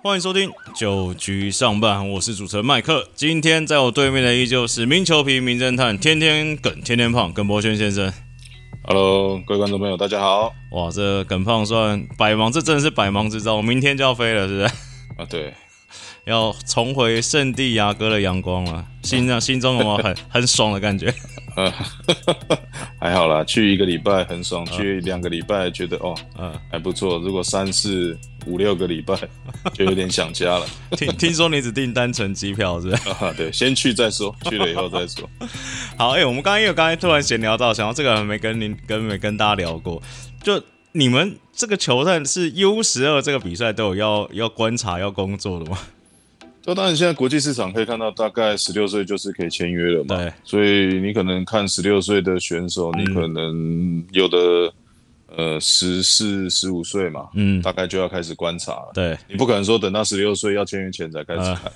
欢迎收听九局上半，我是主持人麦克。今天在我对面的依旧是名球皮名侦探，天天梗，天天胖，耿博轩先生。Hello，各位观众朋友，大家好。哇，这耿胖算百忙，这真的是百忙之中，明天就要飞了，是不是？啊，对，要重回圣地牙哥的阳光了，心上 心中有没有很很爽的感觉？呃，还好啦，去一个礼拜很爽，去两个礼拜觉得哦嗯，还不错，如果三四五六个礼拜 就有点想家了。听听说你只订单程机票，是不是？啊，对，先去再说，去了以后再说。好，哎、我们刚刚因为刚才突然闲聊到，想到这个还没跟您跟没跟大家聊过，就你们这个球赛是 U 十二这个比赛都有要要观察要工作的吗？那当然，现在国际市场可以看到，大概十六岁就是可以签约了嘛。对，所以你可能看十六岁的选手，你可能有的呃十四、十五岁嘛，嗯，大概就要开始观察了。对，你不可能说等到十六岁要签约前才开始嗯看，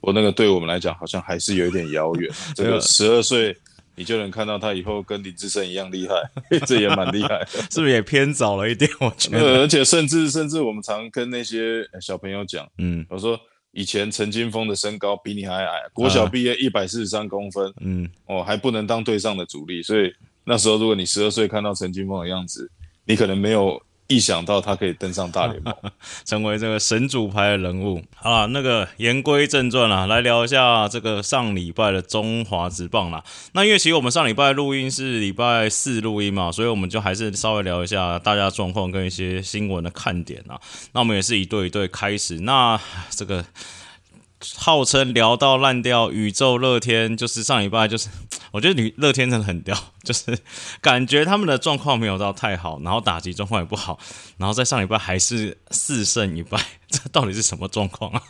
我那个对我们来讲好像还是有一点遥远。这个十二岁你就能看到他以后跟林志胜一样厉害，这也蛮厉害。是不是也偏早了一点？我觉得，呃，而且甚至甚至我们常跟那些小朋友讲，嗯我说以前陈金峰的身高比你还矮，国小毕业一百四十三公分，嗯，哦，还不能当队上的主力，所以那时候如果你十二岁看到陈金峰的样子，你可能没有意想到他可以登上大联盟。成为这个神主牌的人物。好了，那个言归正传啦，来聊一下这个上礼拜的中华职棒啦。那因为其实我们上礼拜录音是礼拜四录音嘛，所以我们就还是稍微聊一下大家状况跟一些新闻的看点啊。那我们也是一对一对开始，那这个。号称聊到烂掉，宇宙乐天就是上礼拜就是，我觉得乐天真的很屌，就是感觉他们的状况没有到太好，然后打击状况也不好，然后在上礼拜还是四胜一败，这到底是什么状况啊？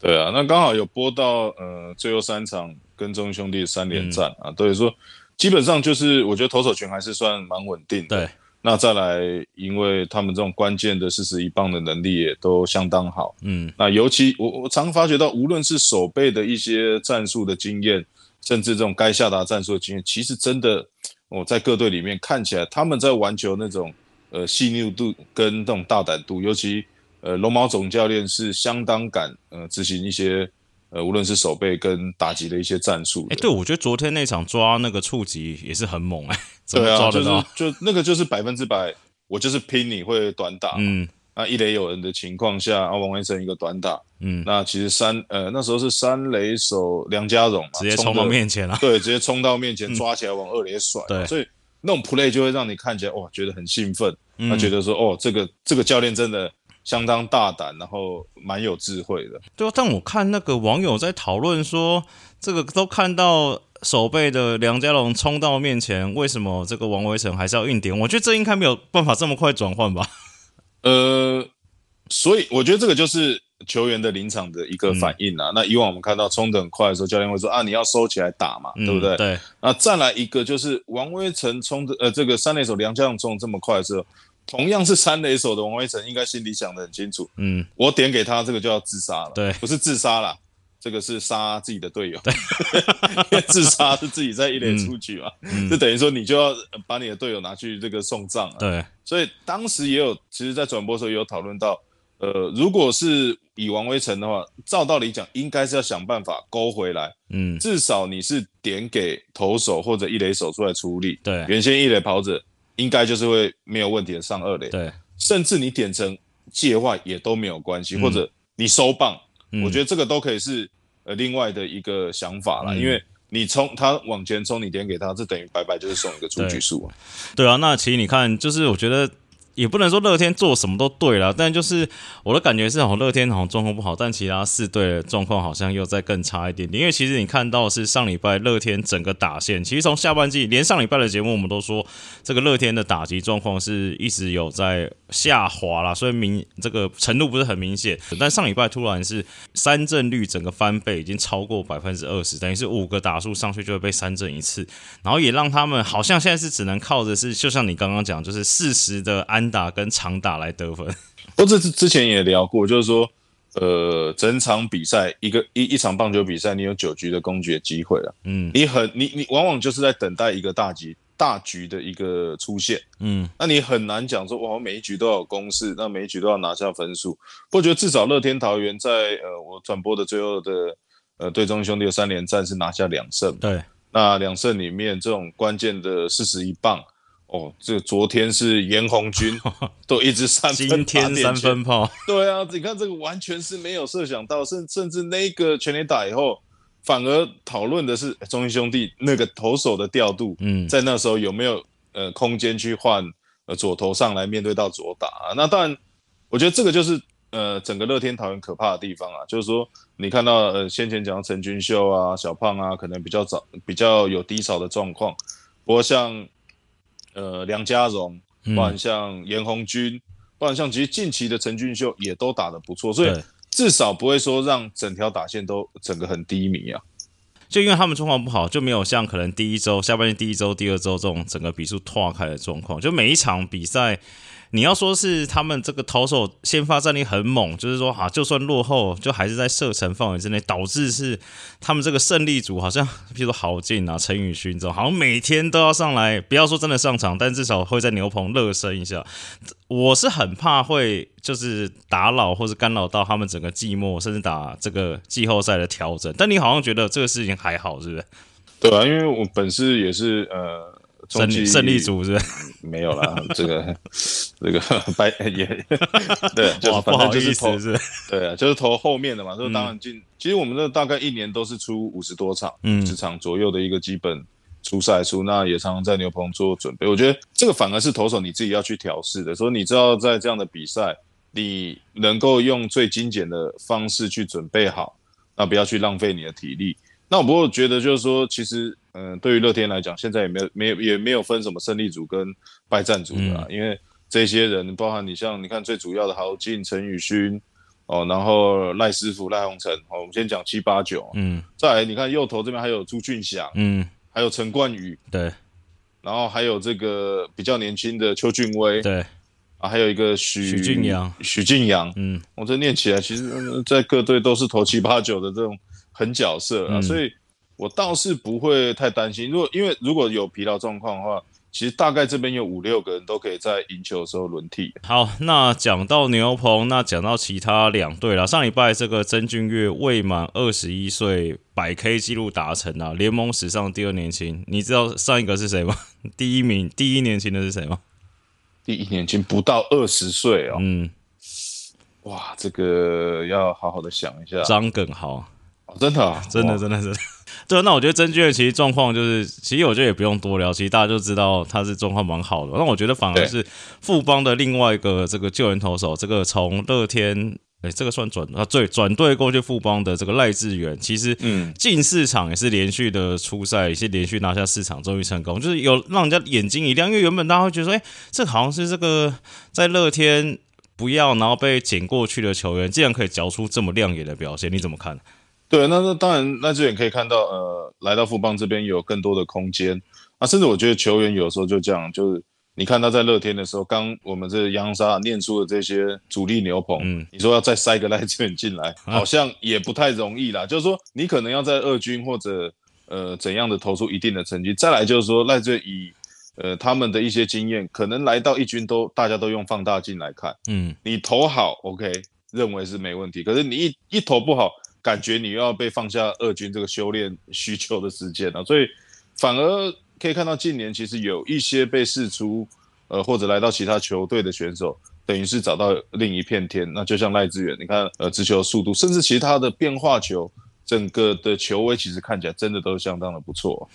对啊，那刚好有播到呃最后三场跟中兄弟三连战嗯啊，所以说基本上就是我觉得投手群还是算蛮稳定的。对，那再来，因为他们这种关键的四十一棒的能力也都相当好。嗯，那尤其我我常发觉到，无论是守备的一些战术的经验，甚至这种该下达战术的经验，其实真的我、在各队里面看起来，他们在玩球那种呃细腻度跟那种大胆度，尤其呃龙毛总教练是相当敢呃执行一些呃无论是守备跟打击的一些战术哎、的。对，我觉得昨天那场抓那个触及也是很猛哎、怎么对啊，就是？就那个就是百分之百，我就是拼你会短打。嗯那一垒有人的情况下，啊，王威成一个短打，嗯，那其实三呃那时候是三垒手梁家荣嘛，直接冲到面前了。对，直接冲到面前抓起来往二垒甩，对所以那种 play 就会让你看起来哇，觉得很兴奋，嗯他觉得说哦，这个这个教练真的相当大胆，然后蛮有智慧的。对啊，但我看那个网友在讨论说，这个都看到守备的梁家龙冲到面前，为什么这个王维成还是要硬点？我觉得这应该没有办法这么快转换吧？呃，所以我觉得这个就是球员的临场的一个反应啊。那以往我们看到冲得很快的时候，教练会说啊，你要收起来打嘛，对不对？嗯对，那再来一个就是王威成冲的，呃，这个三垒手梁家荣冲得这么快的时候，同样是三垒手的王威成，应该心里想的很清楚，嗯，我点给他这个就要自杀了，对。不是自杀啦，这个是杀自己的队友，因为自杀是自己在一垒出局嘛，嗯。就等于说你就要把你的队友拿去这个送葬啊，对，所以当时也有，其实在转播的时候也有讨论到，呃，如果是以王威成的话，照道理讲应该是要想办法勾回来，嗯，至少你是点给投手或者一垒手出来出力，对，原先一垒跑者应该就是会没有问题的上二垒，对，甚至你点成界外也都没有关系，嗯。或者你收棒，嗯。我觉得这个都可以是呃另外的一个想法啦，嗯。因为你冲他往前冲，你点给他，这等于白白就是送一个出局数啊。对啊，那其实你看，就是我觉得也不能说乐天做什么都对了，但就是我的感觉是，好像乐天好像状况不好，但其他四队的状况好像又再更差一点点。因为其实你看到是上礼拜乐天整个打线，其实从下半季连上礼拜的节目我们都说，这个乐天的打击状况是一直有在下滑啦，所以明这个程度不是很明显。但上礼拜突然是三振率整个翻倍，已经超过百分之二十，等于是五个打数上去就会被三振一次。然后也让他们好像现在是只能靠着是，就像你刚刚讲，就是适时的安打跟长打来得分。我这之之前也聊过，就是说，呃，整场比赛一个一一场棒球比赛，你有九局的攻击的机会了，嗯，你很你你往往就是在等待一个大局大局的一个出现。嗯，那你很难讲说哇，每一局都要有攻势，那每一局都要拿下分数。不过觉得至少乐天桃园在呃我转播的最后的呃对中兄弟的三连战是拿下两胜。对，那两胜里面这种关键的四十一棒。哦，这昨天是严红军 都一直三分，今天三分炮，对啊，你看这个完全是没有设想到，甚甚至那个全垒打以后，反而讨论的是中英兄弟那个投手的调度，嗯，在那时候有没有呃空间去换呃左投上来面对到左打？那当然，我觉得这个就是呃整个乐天桃园可怕的地方啊，就是说你看到呃先前讲陈君秀啊、小胖啊，可能比较早比较有低潮的状况，不过像。呃，梁家荣，不然像严红军，不然像其实近期的陈俊秀也都打得不错，所以至少不会说让整条打线都整个很低迷啊。就因为他们状况不好，就没有像可能第一周下半年第一周、第二周这种整个比数拓开的状况，就每一场比赛。你要说是他们这个投手先发战力很猛，就是说哈，就算落后，就还是在射程范围之内，导致是他们这个胜利组好像，比如说郝进啊、陈宇勋这种，好像每天都要上来，不要说真的上场，但至少会在牛棚热身一下。我是很怕会就是打扰或者干扰到他们整个季末，甚至打这个季后赛的调整。但你好像觉得这个事情还好，是不是？对啊，因为我本身也是呃。胜利胜利组是？没有啦，这个 这个白 也对，就是不好意思是，对啊，就是投后面的嘛，就当然进。其实我们这大概一年都是出五十多场，嗯，十场左右的一个基本出赛数，那也常常在牛棚做准备。我觉得这个反而是投手你自己要去调试的，所以你知道在这样的比赛，你能够用最精简的方式去准备好，那不要去浪费你的体力。那我不过觉得就是说，其实。嗯，对于乐天来讲，现在也没有没有也没有分什么胜利组跟败战组的，因为这些人包含你像你看最主要的豪进、陈宇勋哦，然后赖师傅、赖鸿成哦，我们先讲七八九，嗯，再来你看右头这边还有朱俊祥，嗯，还有陈冠宇，对，然后还有这个比较年轻的邱俊威，对，啊，还有一个许许俊阳，许俊阳，嗯，我这念起来其实，在各队都是投七八九的这种狠角色啊，所以。我倒是不会太担心，如果因为如果有疲劳状况的话，其实大概这边有五六个人都可以在赢球的时候轮替。好，那讲到牛棚，那讲到其他两队了。上礼拜这个曾俊岳未满二十一岁，百 K 纪录达成啊，联盟史上第二年轻。你知道上一个是谁吗？第一名第一年轻的是谁吗？第一年轻不到二十岁哦。嗯，哇，这个要好好的想一下。张耿豪，真的，真的，真的是。对，那我觉得曾俊其实状况就是，其实我觉得也不用多聊，其实大家就知道他是状况蛮好的。那我觉得反而是富邦的另外一个这个救援投手，这个从乐天，哎，这个算转啊，对，转队过去富邦的这个赖志远，其实嗯，进市场也是连续的出赛，也是连续拿下市场，终于成功，就是有让人家眼睛一亮。因为原本大家会觉得说，哎，这好像是这个在乐天不要，然后被捡过去的球员，竟然可以交出这么亮眼的表现，你怎么看？对，那那当然，那这也可以看到，呃，来到富邦这边有更多的空间啊，甚至我觉得球员有时候就这样，就是你看他在乐天的时候，刚我们这央沙念出的这些主力牛棚，嗯，你说要再塞个赖志远进来，好像也不太容易啦。就是说，你可能要在二军或者呃怎样的投出一定的成绩，再来就是说赖志远以呃他们的一些经验，可能来到一军都大家都用放大镜来看，嗯，你投好，OK，认为是没问题，可是你一一投不好。感觉你要被放下二军这个修炼需求的时间了，所以反而可以看到近年其实有一些被释出，呃或者来到其他球队的选手，等于是找到另一片天。那就像赖志远，你看呃直球速度，甚至其他的变化球，整个的球威其实看起来真的都相当的不错。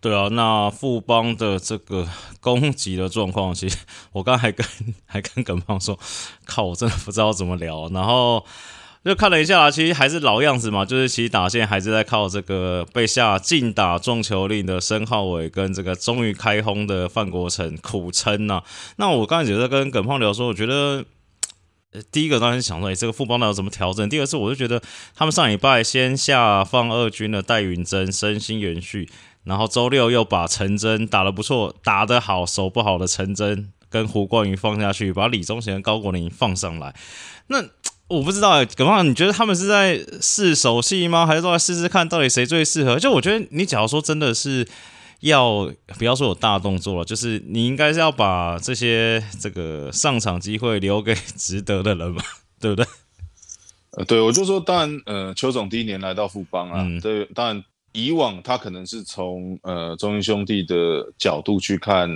对啊，那富邦的这个攻击的状况，其实我刚还跟还跟耿胖说，靠，我真的不知道怎么聊，然后。就看了一下，其实还是老样子嘛，就是其实打线还是在靠这个被下禁打撞球令的申浩伟跟这个终于开轰的范国成苦撑呐。那我刚才也在跟耿胖聊说，我觉得第一个当然想说，哎，这个副帮到有怎么调整？第二次我就觉得他们上礼拜先下放二军的戴云珍身心延续，然后周六又把陈真打得不错，打得好手不好的陈真跟胡冠宇放下去，把李宗贤、高国林放上来，那。我不知道，耿胖，你觉得他们是在试手气吗？还是说来试试看到底谁最适合？就我觉得，你假如说真的是要不要说有大动作了，就是你应该是要把这些这个上场机会留给值得的人嘛，对不对？呃，对，我就说，当然，呃，邱总第一年来到富邦啊，对，当然以往他可能是从呃中英兄弟的角度去看，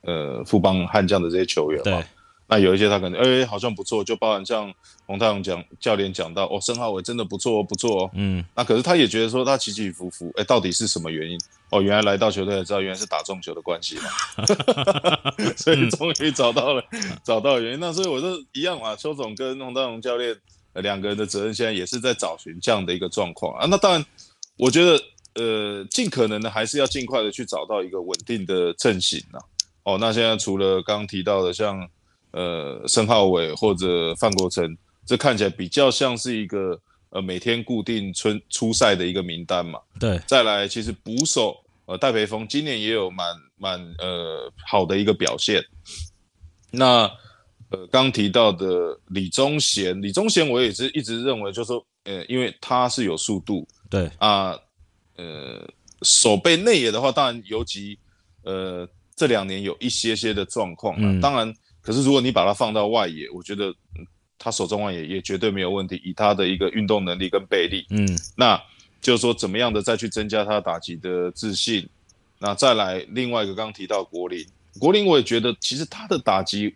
呃，富邦悍将的这些球员嘛。那有一些他可能哎好像不错，就包含像洪太阳讲教练讲到哦，申浩伟真的不错哦，不错哦。嗯，那可是他也觉得说他起起伏伏，哎，到底是什么原因？哦，原来来到球队才知道，原来是打中球的关系嘛。所以终于找到了找到原因。那所以我就一样嘛，邱总跟洪太阳教练两个人的责任现在也是在找寻这样的一个状况啊。那当然，我觉得呃，尽可能的还是要尽快的去找到一个稳定的阵型啊。哦，那现在除了刚刚提到的像。呃，申浩伟或者范国成，这看起来比较像是一个呃每天固定春出赛的一个名单嘛。对，再来其实捕手呃戴培峰今年也有蛮蛮呃好的一个表现。那呃刚提到的李宗贤，李宗贤我也是一直认为，就是说呃因为他是有速度，对啊，呃守备内野的话，当然尤其呃这两年有一些些的状况了，当然。可是，如果你把它放到外野，我觉得他手中外野也绝对没有问题。以他的一个运动能力跟背力，嗯，那就是说怎么样的再去增加他打击的自信。那再来另外一个，刚刚提到国林，国林我也觉得其实他的打击，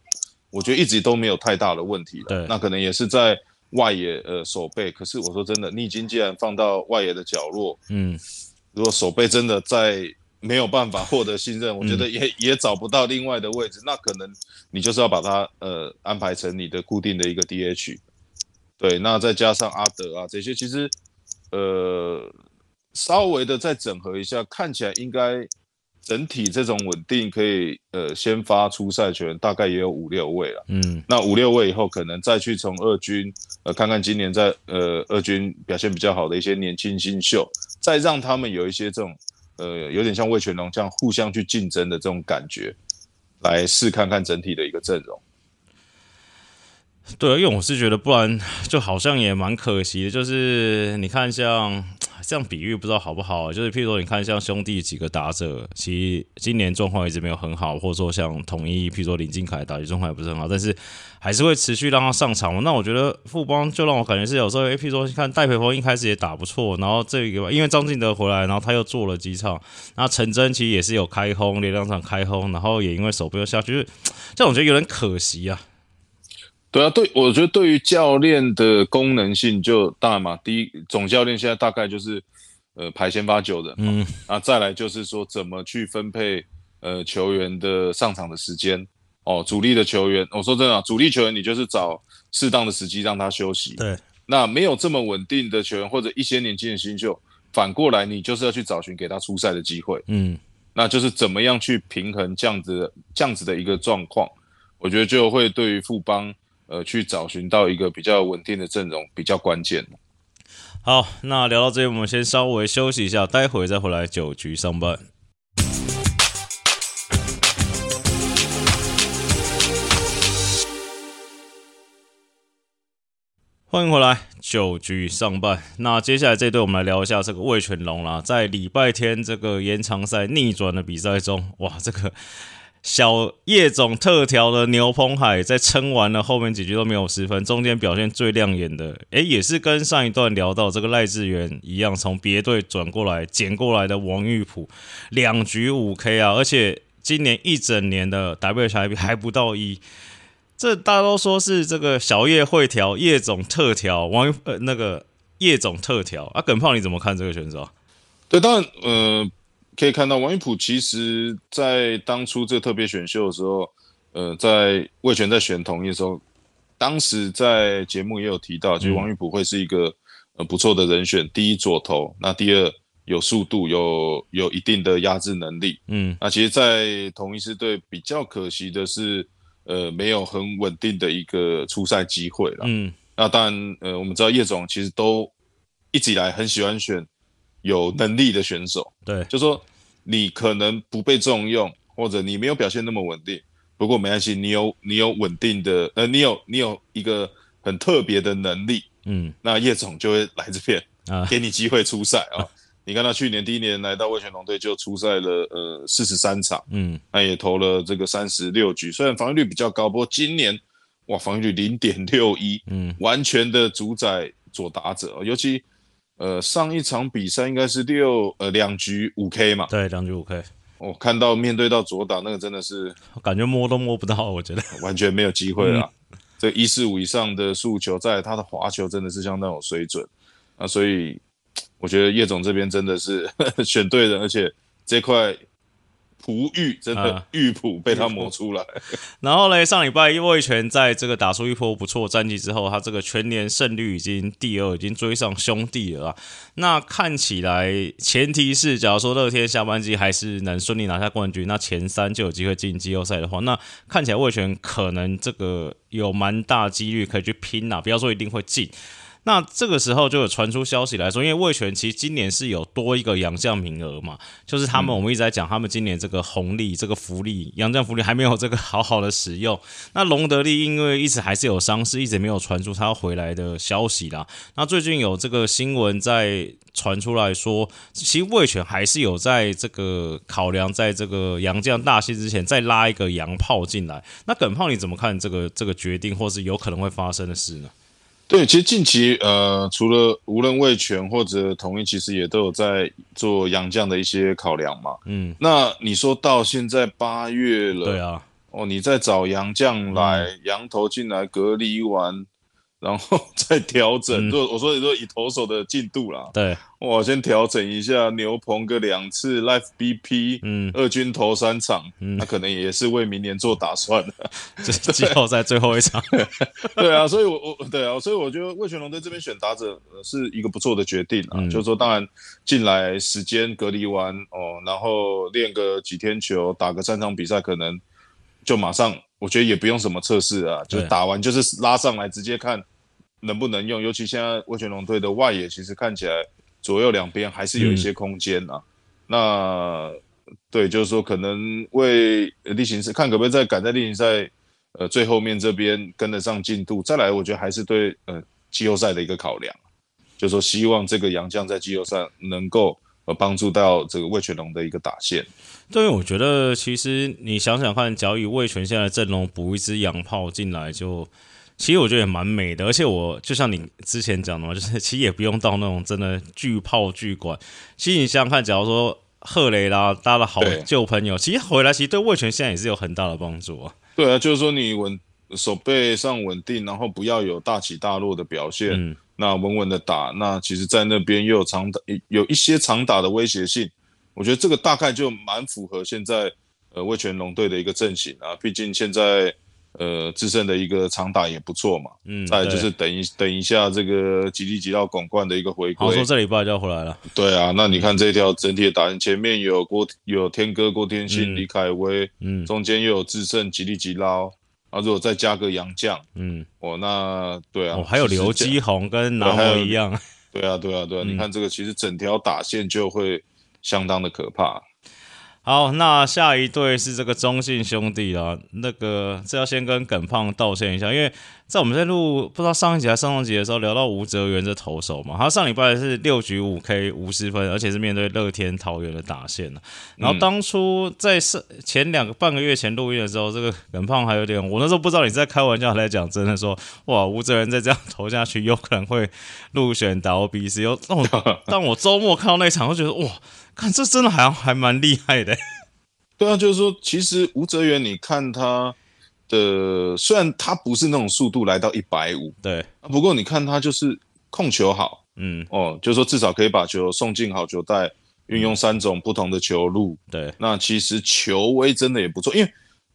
我觉得一直都没有太大的问题了。那可能也是在外野呃守备。可是我说真的，你已经既然放到外野的角落，嗯，如果守备真的在。没有办法获得信任，我觉得也也找不到另外的位置，那可能你就是要把它呃安排成你的固定的一个 DH，对，那再加上阿德啊这些，其实呃稍微的再整合一下，看起来应该整体这种稳定可以呃先发出赛权，大概也有五六位了，嗯，那五六位以后可能再去从二军呃看看今年在呃二军表现比较好的一些年轻新秀，再让他们有一些这种。呃，有点像魏全龙这样互相去竞争的这种感觉，来试看看整体的一个阵容。对，因为我是觉得，不然就好像也蛮可惜的。就是你看，像。这样比喻不知道好不好，就是譬如说，你看像兄弟几个打者，其实今年状况一直没有很好，或者说像统一，譬如说林敬凯打击状况也不是很好，但是还是会持续让他上场。那我觉得富邦就让我感觉是有时候，譬如说看戴培峰一开始也打不错，然后这个因为张进德回来，然后他又做了几场，那陈真其实也是有开轰，连两场开轰，然后也因为手背又下去，就是 这我觉得有点可惜啊。对啊，对，我觉得对于教练的功能性，就当然嘛，第一总教练现在大概就是呃排先发九人，嗯，啊，再来就是说怎么去分配呃球员的上场的时间，哦，主力的球员，我说真的，主力球员你就是找适当的时机让他休息，对，那没有这么稳定的球员或者一些年轻的新秀，反过来你就是要去找寻给他出赛的机会，嗯，那就是怎么样去平衡这样子这样子的一个状况，我觉得就会对于富邦。呃，去找寻到一个比较稳定的阵容比较关键。好，那聊到这里，我们先稍微休息一下，待会再回来九局上班。欢迎回来，九局上半。那接下来这队，我们来聊一下这个魏全龙啦。在礼拜天这个延长赛逆转的比赛中，哇，这个。小叶总特调的牛棚海在撑完了后面几局都没有失分，中间表现最亮眼的，诶，也是跟上一段聊到这个赖志源一样，从别队转过来捡过来的王玉普，两局五 K 啊，而且今年一整年的 WHIP 还不到一，这大家都说是这个小叶会调，叶总特调，王玉呃那个叶总特调啊，耿胖你怎么看这个选手？对，当然，呃。可以看到，王玉普其实在当初这个特别选秀的时候，呃，在魏权在选统一的时候，当时在节目也有提到，其实王玉普会是一个呃不错的人选。第一左投，那第二有速度，有有一定的压制能力。嗯，那其实，在同一支队比较可惜的是，呃，没有很稳定的一个出赛机会了。嗯，那当然，呃，我们知道叶总其实都一直以来很喜欢选有能力的选手。对，就说。你可能不被重用，或者你没有表现那么稳定。不过没关系，你有你有稳定的，呃，你有你有一个很特别的能力，嗯，那叶总就会来这边啊，给你机会出赛啊。你看他去年第一年来到味全龙队就出赛了呃四十三场，嗯，那也投了这个三十六局，虽然防御率比较高，不过今年哇防御率零点六一，嗯，完全的主宰左打者，尤其呃上一场比赛应该是六呃两局五 K 嘛，对，两局五 K，我看到面对到左打那个真的是感觉摸都摸不到，我觉得。完全没有机会了。这一四五以上的速球，在他的滑球真的是相当有水准。啊，所以我觉得叶总这边真的是 选对人，而且这块璞玉真的玉璞被他磨出来。然后嘞，上礼拜魏权在这个打出一波不错战绩之后，他这个全年胜率已经第二，已经追上兄弟了。那看起来，前提是假如说乐天下半季还是能顺利拿下冠军，那前三就有机会进季后赛的话，那看起来魏权可能这个有蛮大几率可以去拼啊，不要说一定会进。那这个时候就有传出消息来说，因为魏权其实今年是有多一个洋将名额嘛，就是他们、我们一直在讲他们今年这个红利、这个福利、洋将福利还没有这个好好的使用。那隆德利因为一直还是有伤势，一直没有传出他要回来的消息啦。那最近有这个新闻在传出来说，其实魏权还是有在这个考量，在这个洋将大戏之前再拉一个洋炮进来。那耿炮你怎么看这个这个决定，或是有可能会发生的事呢？对，其实近期呃，除了无论味全或者统一，其实也都有在做洋将的一些考量嘛。嗯，那你说到现在八月了，对啊，哦，你再找洋将来，羊头进来隔离完，然后 再调整。嗯如果我说你说以投手的进度啦，对，我先调整一下牛棚个两次，Life BP，嗯，二军投三场，嗯那可能也是为明年做打算的。这是季后赛最后一场，对啊，所以我我对啊，所以我觉得魏全龙在这边选打者、呃是一个不错的决定啊。嗯就是说，当然进来时间隔离完哦，然后练个几天球，打个三场比赛，可能就马上，我觉得也不用什么测试啊，就打完就是拉上来直接看能不能用。尤其现在魏全龙队的外野其实看起来左右两边还是有一些空间啊。那对，就是说可能为例行赛看可不可以再赶在例行赛呃最后面这边跟得上进度。再来，我觉得还是对呃季后赛的一个考量，就是说希望这个洋将在季后赛能够呃帮助到这个魏全龙的一个打线。对，我觉得其实你想想看，假如以魏权现在阵容补一支洋炮进来就。其实我觉得也蛮美的，而且我就像你之前讲的嘛，就是 其实也不用到那种真的巨炮巨管。其实你想想看，假如说赫雷拉搭了好对旧朋友，其实回来其实对魏权现在也是有很大的帮助啊。对啊，就是说你稳手背上稳定，然后不要有大起大落的表现，嗯，那稳稳的打。那其实，在那边又有长打，有一些长打的威胁性。我觉得这个大概就蛮符合现在呃魏全龙队的一个阵型啊。毕竟现在呃自身的一个长打也不错嘛。嗯，再就是等一等一下这个吉利吉到广冠的一个回归好说。这礼拜就要回来了。对啊，那你看这条整体的打线，前面有郭有天哥郭天信、嗯李凯威，嗯中间又有智胜吉利吉捞，啊，如果再加个杨将，嗯，哦，那对啊，哦，还有刘基宏跟南对还一样。对啊，对啊，对啊，嗯你看这个其实整条打线就会相当的可怕。好，那下一对是这个中信兄弟啦。那个这要先跟耿胖道歉一下，因为在我们在录不知道上一集还是上上集的时候聊到吴哲源这投手嘛，他上礼拜是六局五 K 五十分，而且是面对乐天桃园的打线呢。然后当初在上前两个半个月前录音的时候，这个耿胖还有点，我那时候不知道你在开玩笑还在讲真的说，哇，吴哲源再这样投下去，有可能会入选打 OBC。又但我当我周末看到那场，我觉得哇。看，这真的好像还蛮厉害的。对啊，就是说，其实吴哲源，你看他的，虽然他不是那种速度来到一百五，对，不过你看他就是控球好嗯，哦，就是说至少可以把球送进好球带，运用三种不同的球路。对，那其实球威真的也不错，因为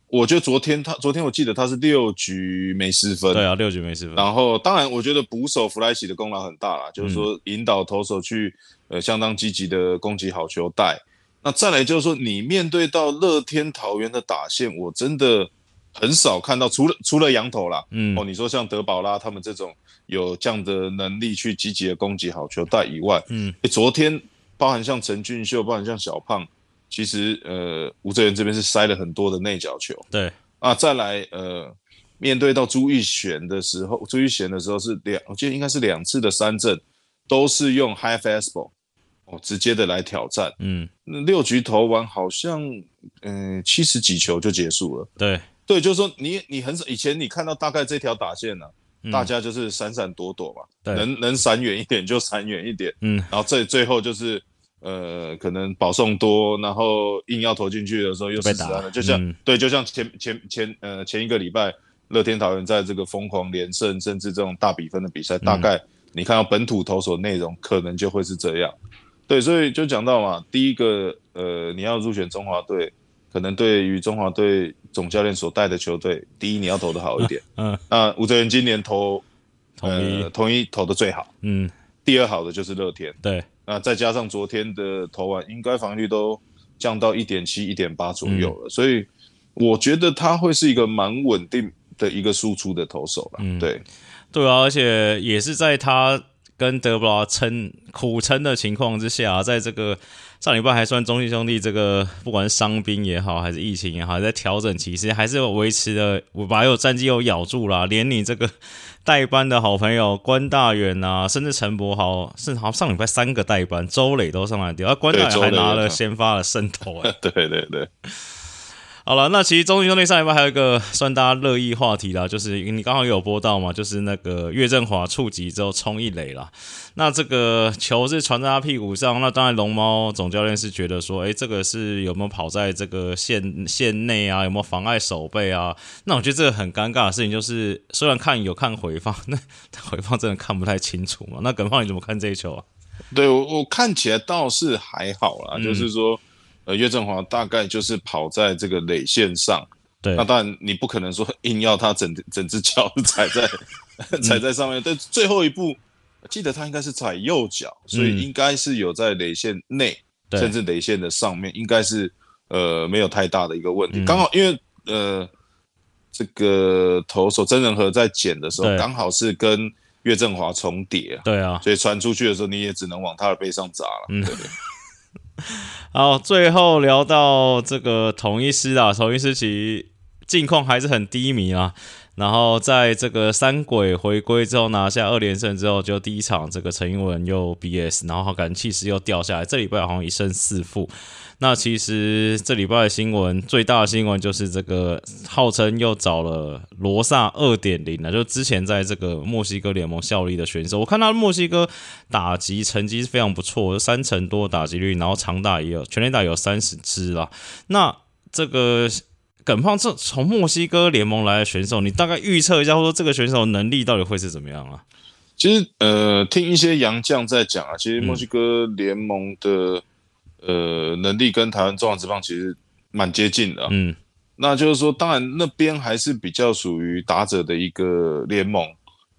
我觉得昨天他，昨天我记得他是六局没失分，对啊，六局没失分。然后，当然，我觉得捕手弗莱喜的功劳很大啦，就是说引导投手去呃相当积极的攻击好球带。那再来就是说，你面对到乐天桃园的打线，我真的很少看到，除了除了羊头啦，嗯哦，你说像德保拉他们这种有这样的能力去积极的攻击好球带以外，嗯，诶昨天包含像陈俊秀，包含像小胖，其实呃吴哲源这边是塞了很多的内角球。对，啊，再来呃，面对到朱玉贤的时候，朱玉贤的时候是两，我记得应该是两次的三振都是用 high fastball，直接的来挑战。嗯，那六局投完好像嗯七十几球就结束了。对，对，就是说你你很少以前你看到大概这条打线呢、嗯。大家就是闪闪躲躲嘛，对。能能闪远一点就闪远一点，嗯，然后最最后就是呃可能保送多，然后硬要投进去的时候又被打了，就像、嗯。对，就像前前前呃前一个礼拜乐天桃园在这个疯狂连胜，甚至这种大比分的比赛，大概你看到本土投手内容可能就会是这样。对，所以就讲到嘛，第一个呃你要入选中华队，可能对于中华队总教练所带的球队，第一你要投的好一点。嗯，那吴哲源今年投统一呃，统一投的最好，嗯，第二好的就是乐天。对，那再加上昨天的投完，应该防御率都降到一点七、一点八左右了，所以我觉得他会是一个蛮稳定的一个输出的投手了。嗯对，对啊，而且也是在他跟德布劳撑苦撑的情况之下，在这个上礼拜还算中信兄弟这个不管是伤兵也好，还是疫情也好，在调整期，其实还是有维持的，我把有战绩有咬住了，连你这个代班的好朋友关大远啊，甚至陈柏豪，甚至好像上礼拜三个代班，周磊都上来丢，啊，关大远还拿了先发的胜投、欸，对对对，好了，那其实中信兄弟上一拜还有一个算大家热议话题啦，就是你刚好有播到嘛，就是那个岳振华触及之后冲一垒啦。那这个球是传在他屁股上，那当然龙猫总教练是觉得说，诶，这个是有没有跑在这个线线内啊，有没有妨碍手背啊？那我觉得这个很尴尬的事情就是，虽然看有看回放，那 回放真的看不太清楚嘛。那耿胖你怎么看这一球啊？对我我看起来倒是还好啦，嗯就是说，呃，岳振华大概就是跑在这个垒线上，对。那，当然你不可能说 硬要他整整只脚 踩在 踩在上面，但最后一步记得他应该是踩右脚，所以嗯。应该是有在垒线内，对。甚至垒线的上面，应该是呃没有太大的一个问题。嗯。刚好因为呃这个投手曾仁和在捡的时候，刚好是跟岳振华重叠啊，对啊，所以传出去的时候你也只能往他的背上砸了。嗯 好，最后聊到这个同一师啊，同一师其实近况还是很低迷啊。然后在这个三鬼回归之后拿下二连胜之后，就第一场这个陈英文又 BS，然后感觉气势又掉下来。这礼拜好像一胜四负。那其实这礼拜的新闻最大的新闻就是这个号称又找了罗萨二点零了，就之前在这个墨西哥联盟效力的选手。我看他墨西哥打击成绩是非常不错，三成多打击率，然后长打也有，全垒打有三十支啦。那这个耿胖这从墨西哥联盟来的选手，你大概预测一下，或者说这个选手能力到底会是怎么样啊？其实呃，听一些洋将在讲啊，其实墨西哥联盟的、呃能力跟台湾中华职棒其实蛮接近的、啊。嗯，那就是说，当然那边还是比较属于打者的一个联盟，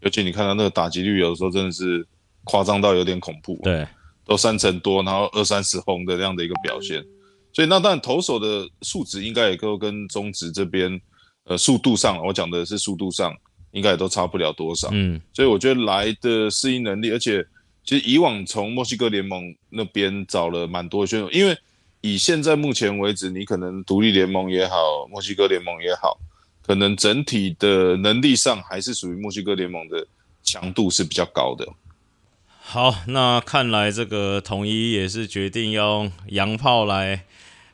尤其你看到那个打击率，有的时候真的是夸张到有点恐怖、，对，都三成多，然后二三十轰的这样的一个表现。所以那当然投手的数值应该也都跟中职这边呃速度上，我讲的是速度上，应该也都差不了多少。嗯，所以我觉得来的适应能力，而且其实以往从墨西哥联盟那边找了蛮多选手，因为以现在目前为止，你可能独立联盟也好，墨西哥联盟也好，可能整体的能力上还是属于墨西哥联盟的强度是比较高的。好，那看来这个统一也是决定用洋炮来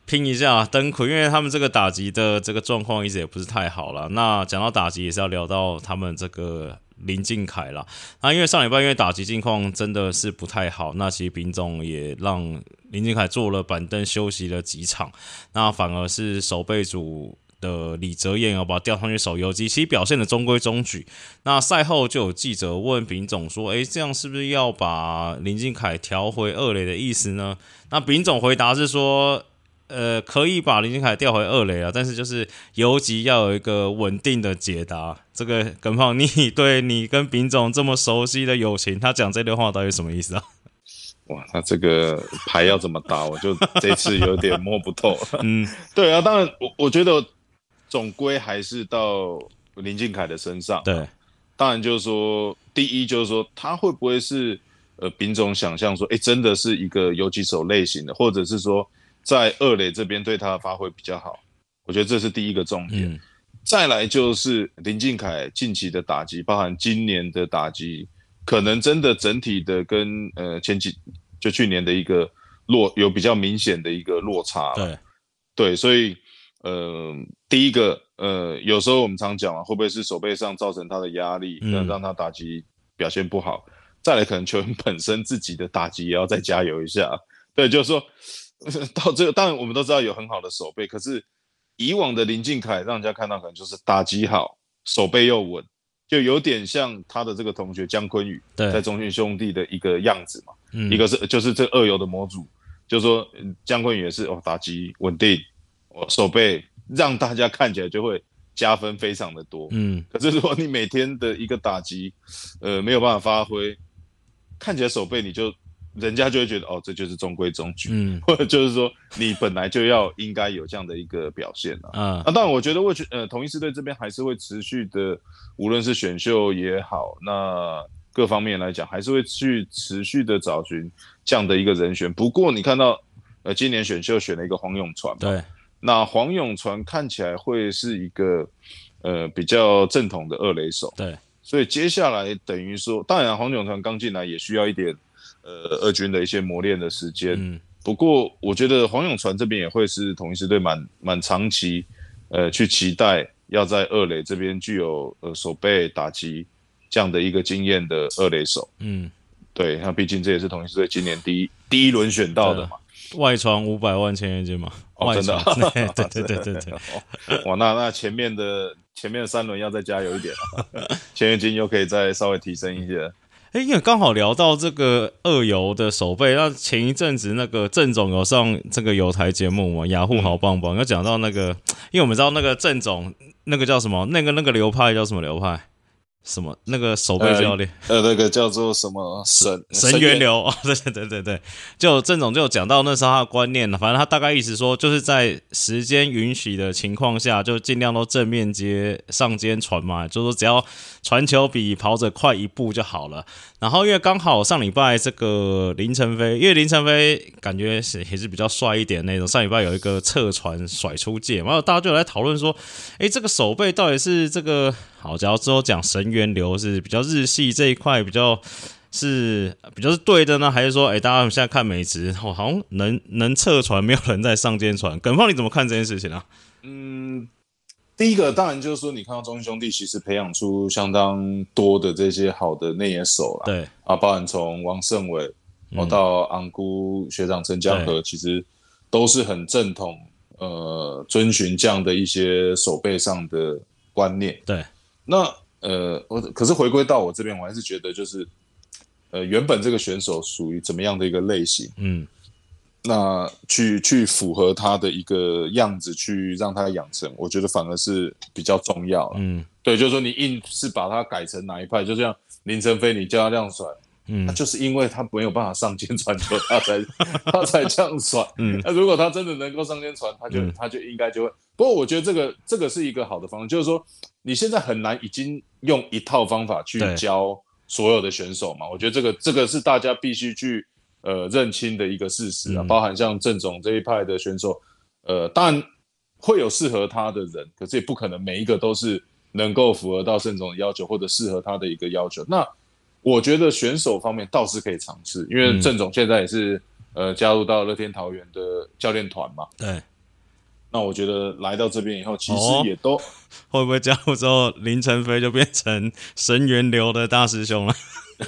拼一下登魁，因为他们这个打击的这个状况一直也不是太好了。那讲到打击，也是要聊到他们这个林敬凯啦。那因为上礼拜因为打击境况真的是不太好，那其实丙总也让林敬凯坐了板凳休息了几场，那反而是守备组。的李哲彦要把调上去守游击，其实表现的中规中矩。那赛后就有记者问丙总说：“诶，这样是不是要把林敬凯调回二垒的意思呢？”那丙总回答是说：“呃，可以把林俊凯调回二垒啊，但是就是游击要有一个稳定的解答。”这个耿胖，你对你跟丙总这么熟悉的友情，他讲这段话到底什么意思啊？哇，那这个牌要怎么打，我就这次有点摸不透。嗯，对啊，当然我我觉得总归还是到林俊凯的身上。对，当然就是说，第一就是说他会不会是呃丙总想象说，哎，真的是一个游击手类型的，或者是说在二垒这边对他的发挥比较好，我觉得这是第一个重点。嗯再来就是林敬凯近期的打击，包含今年的打击，可能真的整体的跟呃前几就去年的一个落有比较明显的一个落差。对对，所以呃，第一个呃，有时候我们常讲啊，会不会是手背上造成他的压力，让让他打击表现不好？再来，可能球员本身自己的打击也要再加油一下。对，就是说到这个，当然我们都知道有很好的手背，可是以往的林敬凯让人家看到可能就是打击好，手背又稳，就有点像他的这个同学姜昆宇在中信兄弟的一个样子嘛。嗯一个是就是这二游的模组，就是说姜昆宇也是哦，打击稳定，哦手背让大家看起来就会加分非常的多。嗯，可是如果你每天的一个打击，呃没有办法发挥，看起来手背你就。人家就会觉得哦，这就是中规中矩，嗯，或者就是说你本来就要应该有这样的一个表现了，啊，那当然，我觉得我觉呃，同一支队这边还是会持续的，无论是选秀也好，那各方面来讲，还是会去持续的找寻这样的一个人选。不过你看到呃，今年选秀选了一个黄永传，对，那黄永传看起来会是一个呃比较正统的二垒手，对，所以接下来等于说，当然黄永传刚进来也需要一点。呃，二军的一些磨练的时间。嗯，不过我觉得黄永传这边也会是同一支队蛮蛮长期，呃，去期待要在二垒这边具有呃手背打击这样的一个经验的二垒手。嗯，对，那毕竟这也是同一支队今年第一第一轮选到的嘛，外传五百万签约金嘛，哦真的，对对对对对，哇，那那前面的前面的三轮要再加油一点 签约金又可以再稍微提升一些。哎，因为刚好聊到这个二游的守备，那前一阵子那个郑总有上这个有台节目嘛，雅虎好棒棒，有讲到那个，因为我们知道那个郑总那个叫什么，那个那个流派叫什么流派？什么那个守备教练？呃，那个叫做什么神神源流？对对对对对，就郑总就讲到那时候他的观念了。反正他大概意思说，就是在时间允许的情况下，就尽量都正面接上肩传嘛，就说只要传球比跑者快一步就好了。然后因为刚好上礼拜这个林晨飞，因为林晨飞感觉是也是比较帅一点那种，上礼拜有一个侧传甩出界，然后大家就来讨论说，哎，这个手背到底是这个？好，只要之后讲神源流是比较日系这一块比较是比较是对的呢，还是说，哎，大家现在看美职，好像能能侧传，没有人在上肩传。耿放你怎么看这件事情啊？嗯，第一个当然就是说，你看到中信兄弟其实培养出相当多的这些好的内野手了，对啊，包含从王胜伟，我到昂姑学长陈江河，其实都是很正统，呃，遵循这样的一些手背上的观念，对。那呃，我可是回归到我这边，我还是觉得就是，呃，原本这个选手属于怎么样的一个类型？嗯，那去去符合他的一个样子，去让他养成，我觉得反而是比较重要了。嗯，对，就是说你硬是把他改成哪一派，就像林晨飞，你叫他这样甩。嗯，他就是因为他没有办法上肩传球，他才 他才这样甩。嗯，那如果他真的能够上肩传，他就他就应该就会。不过我觉得这个这个是一个好的方式，就是说你现在很难已经用一套方法去教所有的选手嘛。我觉得这个这个是大家必须去呃认清的一个事实啊。包含像郑总这一派的选手，呃，当然会有适合他的人，可是也不可能每一个都是能够符合到郑总的要求或者适合他的一个要求。那我觉得选手方面倒是可以尝试，因为郑总现在也是呃加入到乐天桃园的教练团嘛。对，那我觉得来到这边以后，其实也都会不会加入之后，林晨飞就变成神源流的大师兄了？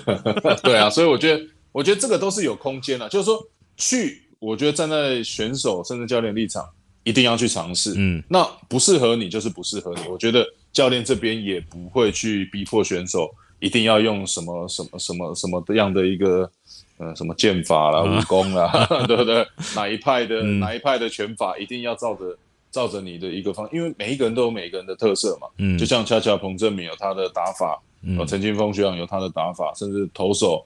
对啊，所以我觉得，我觉得这个都是有空间的，就是说去，我觉得站在选手甚至教练立场，一定要去尝试。嗯，那不适合你就是不适合你，我觉得教练这边也不会去逼迫选手。一定要用什么什么什么什么样的一个呃什么剑法啦、武功啦，对不对？哪一派的哪一派的拳法一定要照着照着你的一个方，因为每一个人都有每一个人的特色嘛。嗯，就像恰恰彭正明有他的打法，嗯，陈金峰学长有他的打法，甚至投手，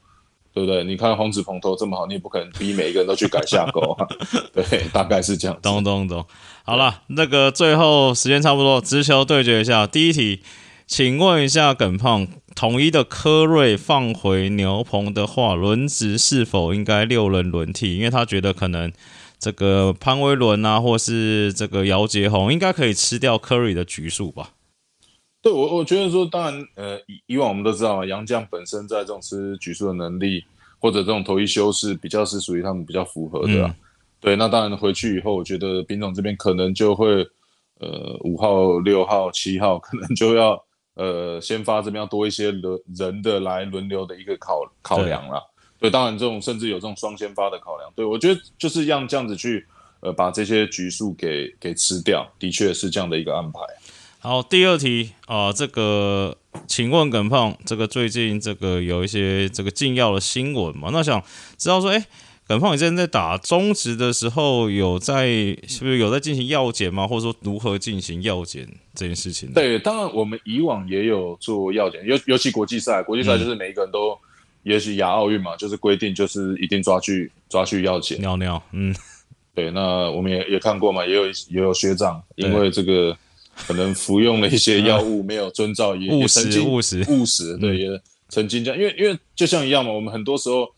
对不对？你看黄子鹏投这么好，你也不可能逼每一个人都去改下钩啊。对，大概是这样。懂懂懂。好了，那个最后时间差不多，直球对决一下第一题。请问一下耿胖，统一的科瑞放回牛棚的话，轮值是否应该六人轮替？因为他觉得可能这个潘威伦啊，或是这个姚杰宏，应该可以吃掉科瑞的局数吧？对我，我觉得说，当然，呃，以以往我们都知道嘛，杨将本身在这种吃局数的能力，或者这种投一休是比较是属于他们比较符合的。对，那当然回去以后，我觉得丙总这边可能就会，呃，五号、六号、七号可能就要，呃，先发这边要多一些轮人的来轮流的一个考考量了。对，当然这种甚至有这种双先发的考量。对我觉得就是让这样子去，呃，把这些局数给给吃掉，的确是这样的一个安排。好，第二题啊，这个请问耿胖，这个最近这个有一些这个禁药的新闻嘛？那想知道说，哎。耿胖，你之前在打中职的时候，有在是不是有在进行药检吗？或者说如何进行药检这件事情？对，当然我们以往也有做药检，尤尤其国际赛，国际赛就是每一个人都，也许亚奥运嘛，就是规定就是一定抓去抓去药检。尿尿，嗯，对，那我们也也看过嘛，也有也有学长因为这个可能服用了一些药物没有遵照，也务实务实务实，对，也曾经这样，因为因为就像一样嘛，我们很多时候。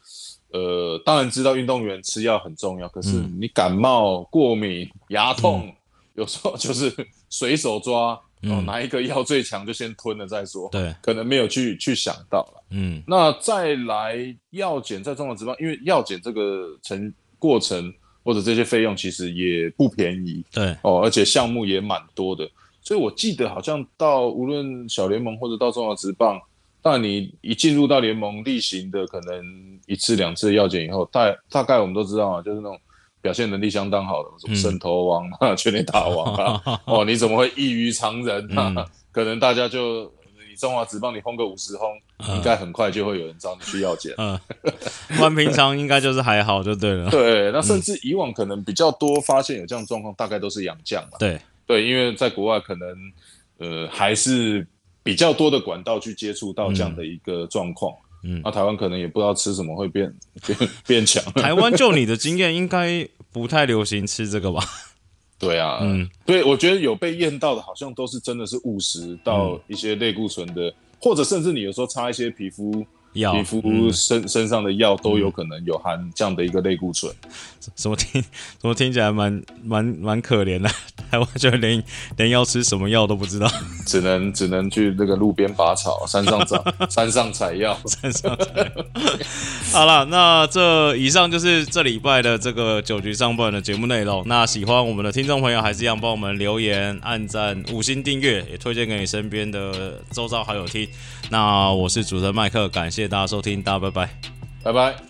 呃，当然知道运动员吃药很重要，可是你感冒、过敏、牙痛，有时候就是随手抓，哦，哪一个药最强就先吞了再说。对，可能没有去去想到了。嗯，那再来药检在中国职棒，因为药检这个程过程或者这些费用其实也不便宜。对，哦，而且项目也蛮多的，所以我记得好像到无论小联盟或者到中华职棒。但你一进入到联盟例行的可能一次两次要检以后，大大概我们都知道啊，就是那种表现能力相当好的，什么圣头王啊、全垒打王啊，哦，你怎么会异于常人啊？可能大家就你中华职棒你轰个五十轰，应该很快就会有人找你去要检。嗯，万平常应该就是还好就对了。对，那甚至以往可能比较多发现有这样状况，大概都是洋将嘛。对对，因为在国外可能呃还是。比较多的管道去接触到这样的一个状况，嗯，那台湾可能也不知道吃什么会变变变强。台湾就你的经验，应该不太流行吃这个吧？对啊，嗯，对，我觉得有被验到的，好像都是真的是误食到一些类固醇的，或者甚至你有时候擦一些皮肤。皮肤身身上的药都有可能有含这样的一个类固醇，怎么听怎么听起来蛮蛮蛮可怜的，台湾就连连要吃什么药都不知道，只能只能去那个路边拔草，山上找 山上采药，山上采。好了，那这以上就是这礼拜的这个九局上半的节目内容。那喜欢我们的听众朋友，还是一样帮我们留言、按赞、五星订阅，也推荐给你身边的周遭好友听。那我是主持人麦克，感谢。大家收听，大家拜拜，拜拜。